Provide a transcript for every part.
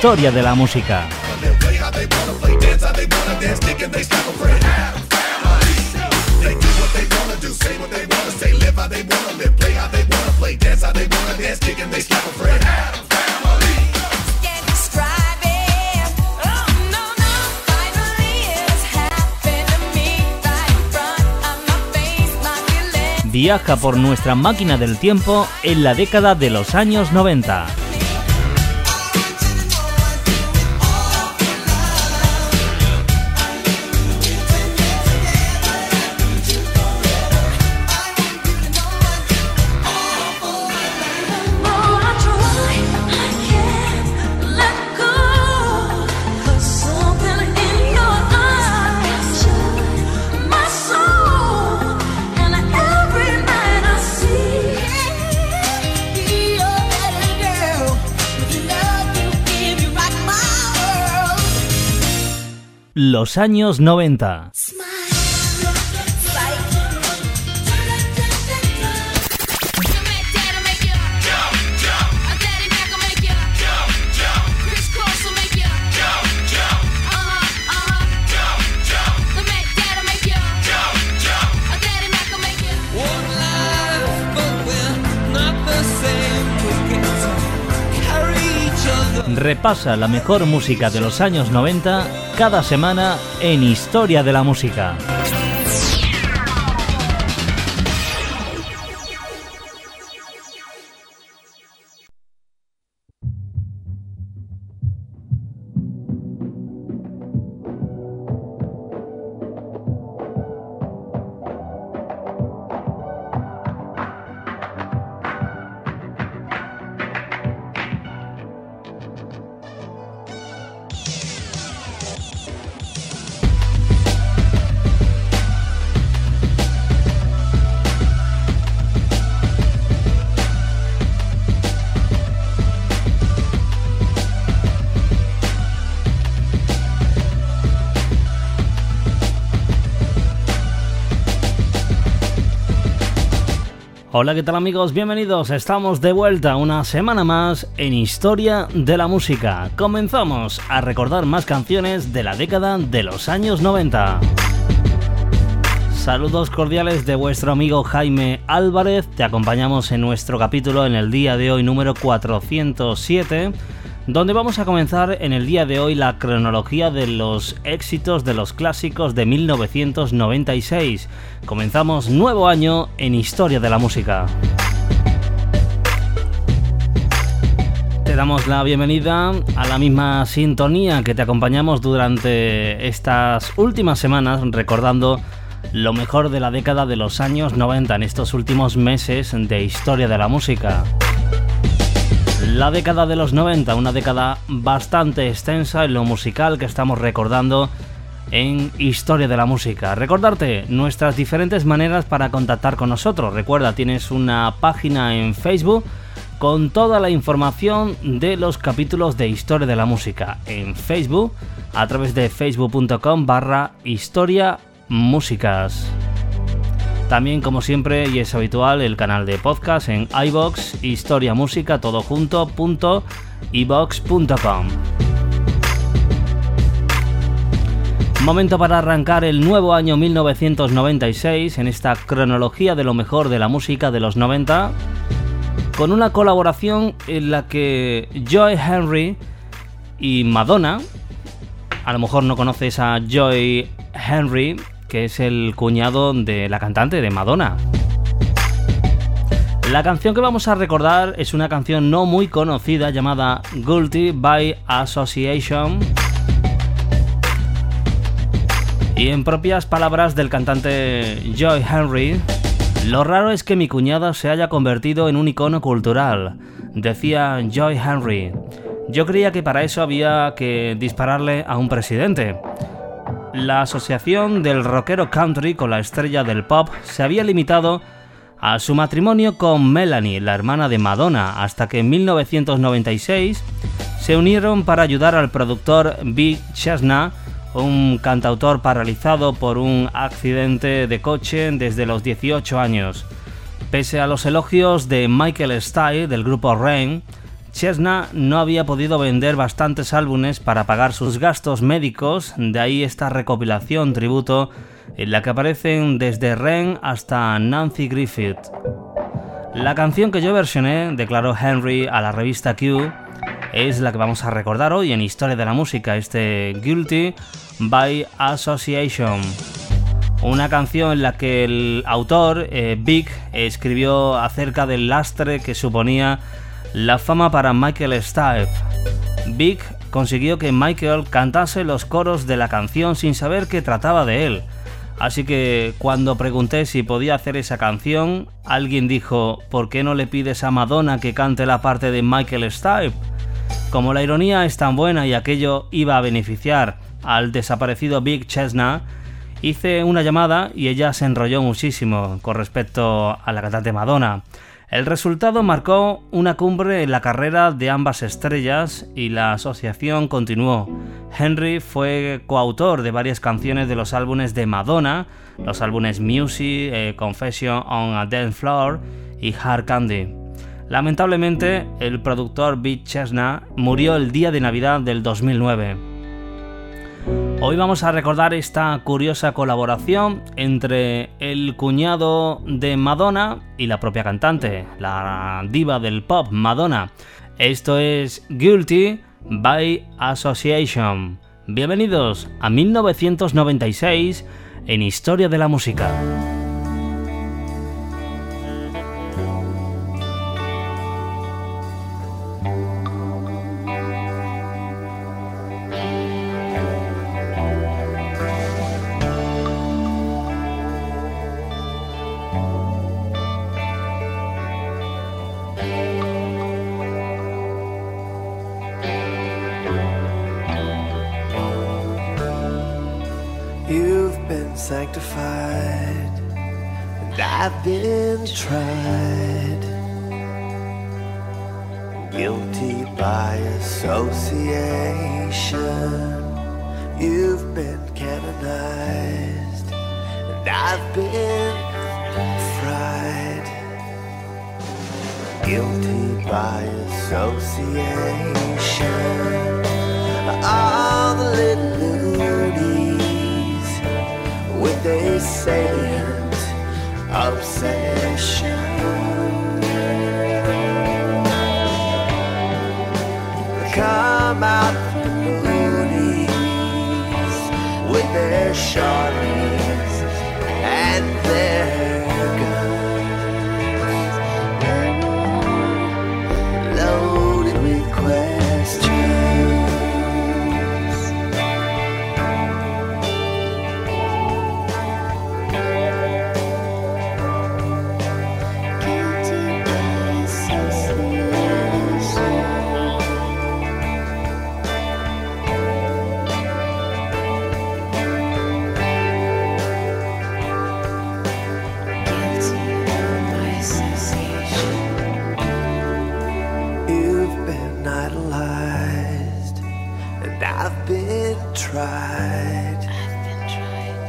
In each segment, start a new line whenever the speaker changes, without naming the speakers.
Historia de la música. Viaja por nuestra máquina del tiempo en la década de los años 90. Los años 90. repasa la mejor música de los años 90 cada semana en Historia de la Música. Hola, ¿qué tal amigos? Bienvenidos. Estamos de vuelta una semana más en Historia de la Música. Comenzamos a recordar más canciones de la década de los años 90. Saludos cordiales de vuestro amigo Jaime Álvarez. Te acompañamos en nuestro capítulo en el día de hoy número 407 donde vamos a comenzar en el día de hoy la cronología de los éxitos de los clásicos de 1996. Comenzamos nuevo año en Historia de la Música. Te damos la bienvenida a la misma sintonía que te acompañamos durante estas últimas semanas recordando lo mejor de la década de los años 90 en estos últimos meses de historia de la música. La década de los 90, una década bastante extensa en lo musical que estamos recordando en Historia de la Música. Recordarte nuestras diferentes maneras para contactar con nosotros. Recuerda, tienes una página en Facebook con toda la información de los capítulos de Historia de la Música en Facebook a través de facebook.com barra historia músicas. También, como siempre y es habitual, el canal de podcast en iBox, Historia Música, todo junto, punto, Momento para arrancar el nuevo año 1996 en esta cronología de lo mejor de la música de los 90, con una colaboración en la que Joy Henry y Madonna, a lo mejor no conoces a Joy Henry, que es el cuñado de la cantante de Madonna. La canción que vamos a recordar es una canción no muy conocida llamada Guilty by Association. Y en propias palabras del cantante Joy Henry, lo raro es que mi cuñada se haya convertido en un icono cultural, decía Joy Henry. Yo creía que para eso había que dispararle a un presidente. La asociación del rockero country con la estrella del pop se había limitado a su matrimonio con Melanie, la hermana de Madonna, hasta que en 1996 se unieron para ayudar al productor Big Chesna, un cantautor paralizado por un accidente de coche desde los 18 años. Pese a los elogios de Michael Stipe del grupo Rain, Chesna no había podido vender bastantes álbumes para pagar sus gastos médicos, de ahí esta recopilación tributo en la que aparecen desde Ren hasta Nancy Griffith. La canción que yo versioné, declaró Henry a la revista Q, es la que vamos a recordar hoy en Historia de la Música, este Guilty by Association. Una canción en la que el autor, eh, Vic, escribió acerca del lastre que suponía la fama para Michael Stipe. Vic consiguió que Michael cantase los coros de la canción sin saber que trataba de él. Así que cuando pregunté si podía hacer esa canción, alguien dijo, ¿por qué no le pides a Madonna que cante la parte de Michael Stipe? Como la ironía es tan buena y aquello iba a beneficiar al desaparecido Big Chesna, hice una llamada y ella se enrolló muchísimo con respecto a la cantante Madonna. El resultado marcó una cumbre en la carrera de ambas estrellas y la asociación continuó. Henry fue coautor de varias canciones de los álbumes de Madonna, los álbumes Music, eh, Confession on a Dance Floor y Hard Candy. Lamentablemente, el productor Beat Chesna murió el día de Navidad del 2009. Hoy vamos a recordar esta curiosa colaboración entre el cuñado de Madonna y la propia cantante, la diva del pop Madonna. Esto es Guilty by Association. Bienvenidos a 1996 en Historia de la Música.
sanctified, and I've been tried. Guilty by association, you've been canonized, and I've been fried. Guilty by association, all the little tried. I've been tried.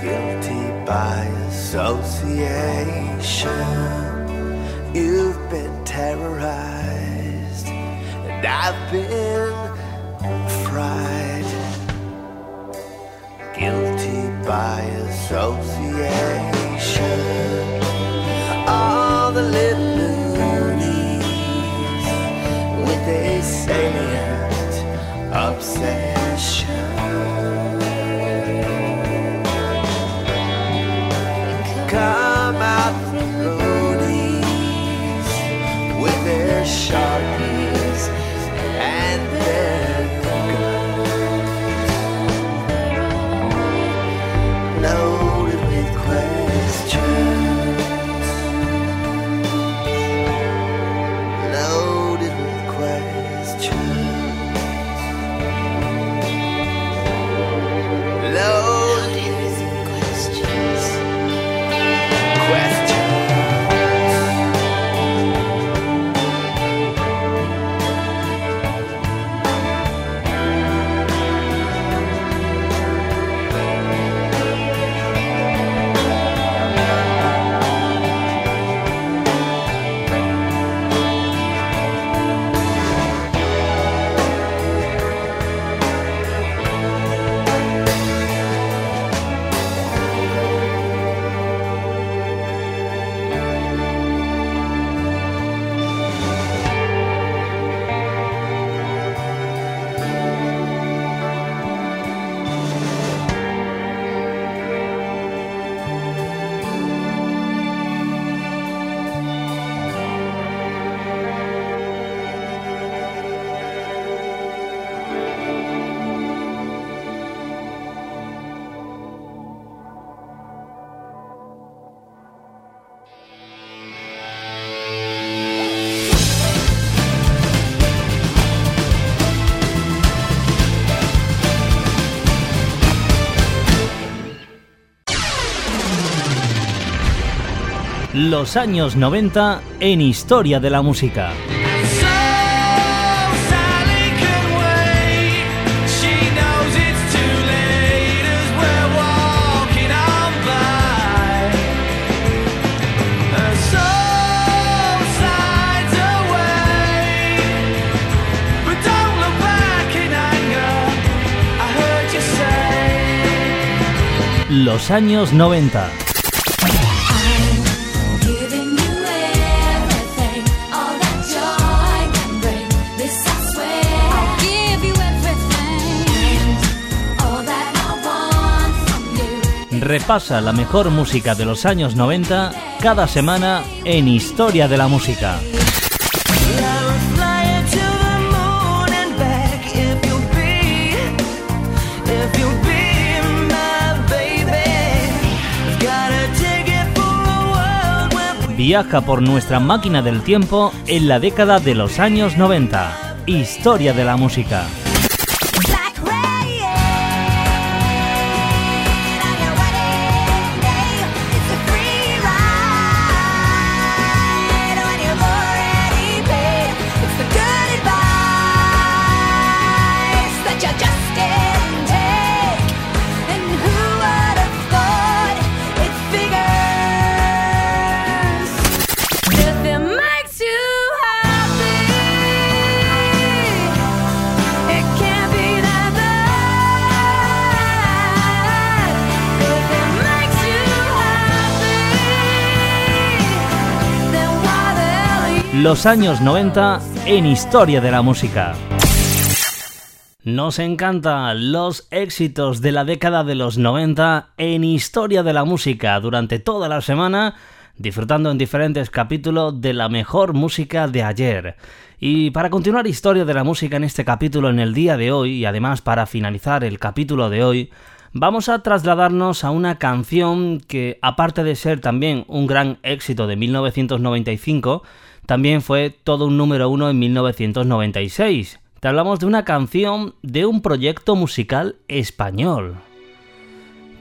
Guilty by association. You've been terrorized, and I've been fried. Guilty by association. Come out
los años 90 en Historia de la Música. Los años 90. Repasa la mejor música de los años 90 cada semana en Historia de la Música. Viaja por nuestra máquina del tiempo en la década de los años 90. Historia de la música. Los años 90 en Historia de la Música. Nos encantan los éxitos de la década de los 90 en Historia de la Música durante toda la semana, disfrutando en diferentes capítulos de la mejor música de ayer. Y para continuar Historia de la Música en este capítulo en el día de hoy, y además para finalizar el capítulo de hoy, vamos a trasladarnos a una canción que, aparte de ser también un gran éxito de 1995, también fue todo un número uno en 1996. Te hablamos de una canción de un proyecto musical español.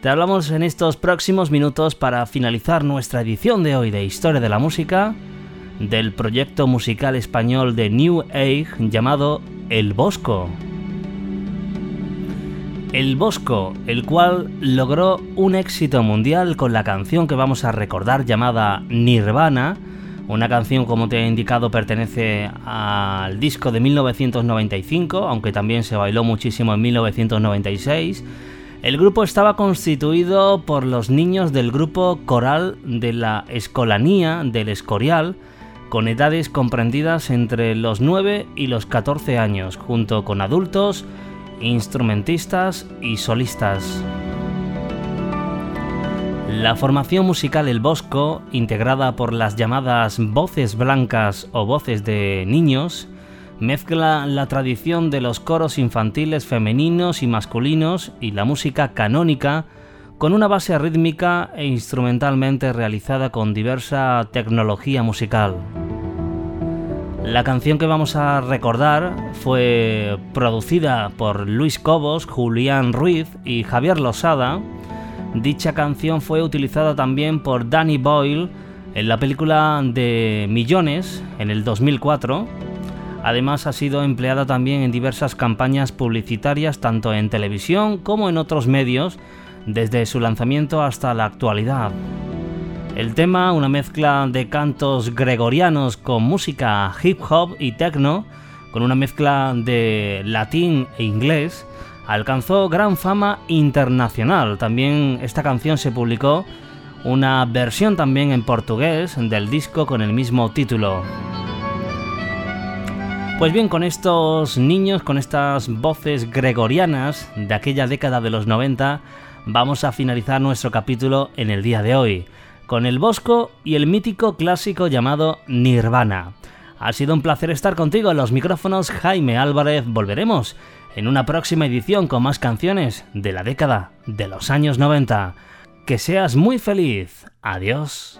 Te hablamos en estos próximos minutos para finalizar nuestra edición de hoy de Historia de la Música del proyecto musical español de New Age llamado El Bosco. El Bosco, el cual logró un éxito mundial con la canción que vamos a recordar llamada Nirvana, una canción como te he indicado pertenece al disco de 1995, aunque también se bailó muchísimo en 1996. El grupo estaba constituido por los niños del grupo coral de la Escolanía del Escorial, con edades comprendidas entre los 9 y los 14 años, junto con adultos, instrumentistas y solistas. La formación musical El Bosco, integrada por las llamadas voces blancas o voces de niños, mezcla la tradición de los coros infantiles femeninos y masculinos y la música canónica con una base rítmica e instrumentalmente realizada con diversa tecnología musical. La canción que vamos a recordar fue producida por Luis Cobos, Julián Ruiz y Javier Losada. Dicha canción fue utilizada también por Danny Boyle en la película de Millones en el 2004. Además ha sido empleada también en diversas campañas publicitarias tanto en televisión como en otros medios desde su lanzamiento hasta la actualidad. El tema, una mezcla de cantos gregorianos con música hip hop y techno, con una mezcla de latín e inglés, alcanzó gran fama internacional. También esta canción se publicó una versión también en portugués del disco con el mismo título. Pues bien, con estos niños, con estas voces gregorianas de aquella década de los 90, vamos a finalizar nuestro capítulo en el día de hoy con el Bosco y el mítico clásico llamado Nirvana. Ha sido un placer estar contigo en los micrófonos Jaime Álvarez. Volveremos en una próxima edición con más canciones de la década de los años 90. Que seas muy feliz. Adiós.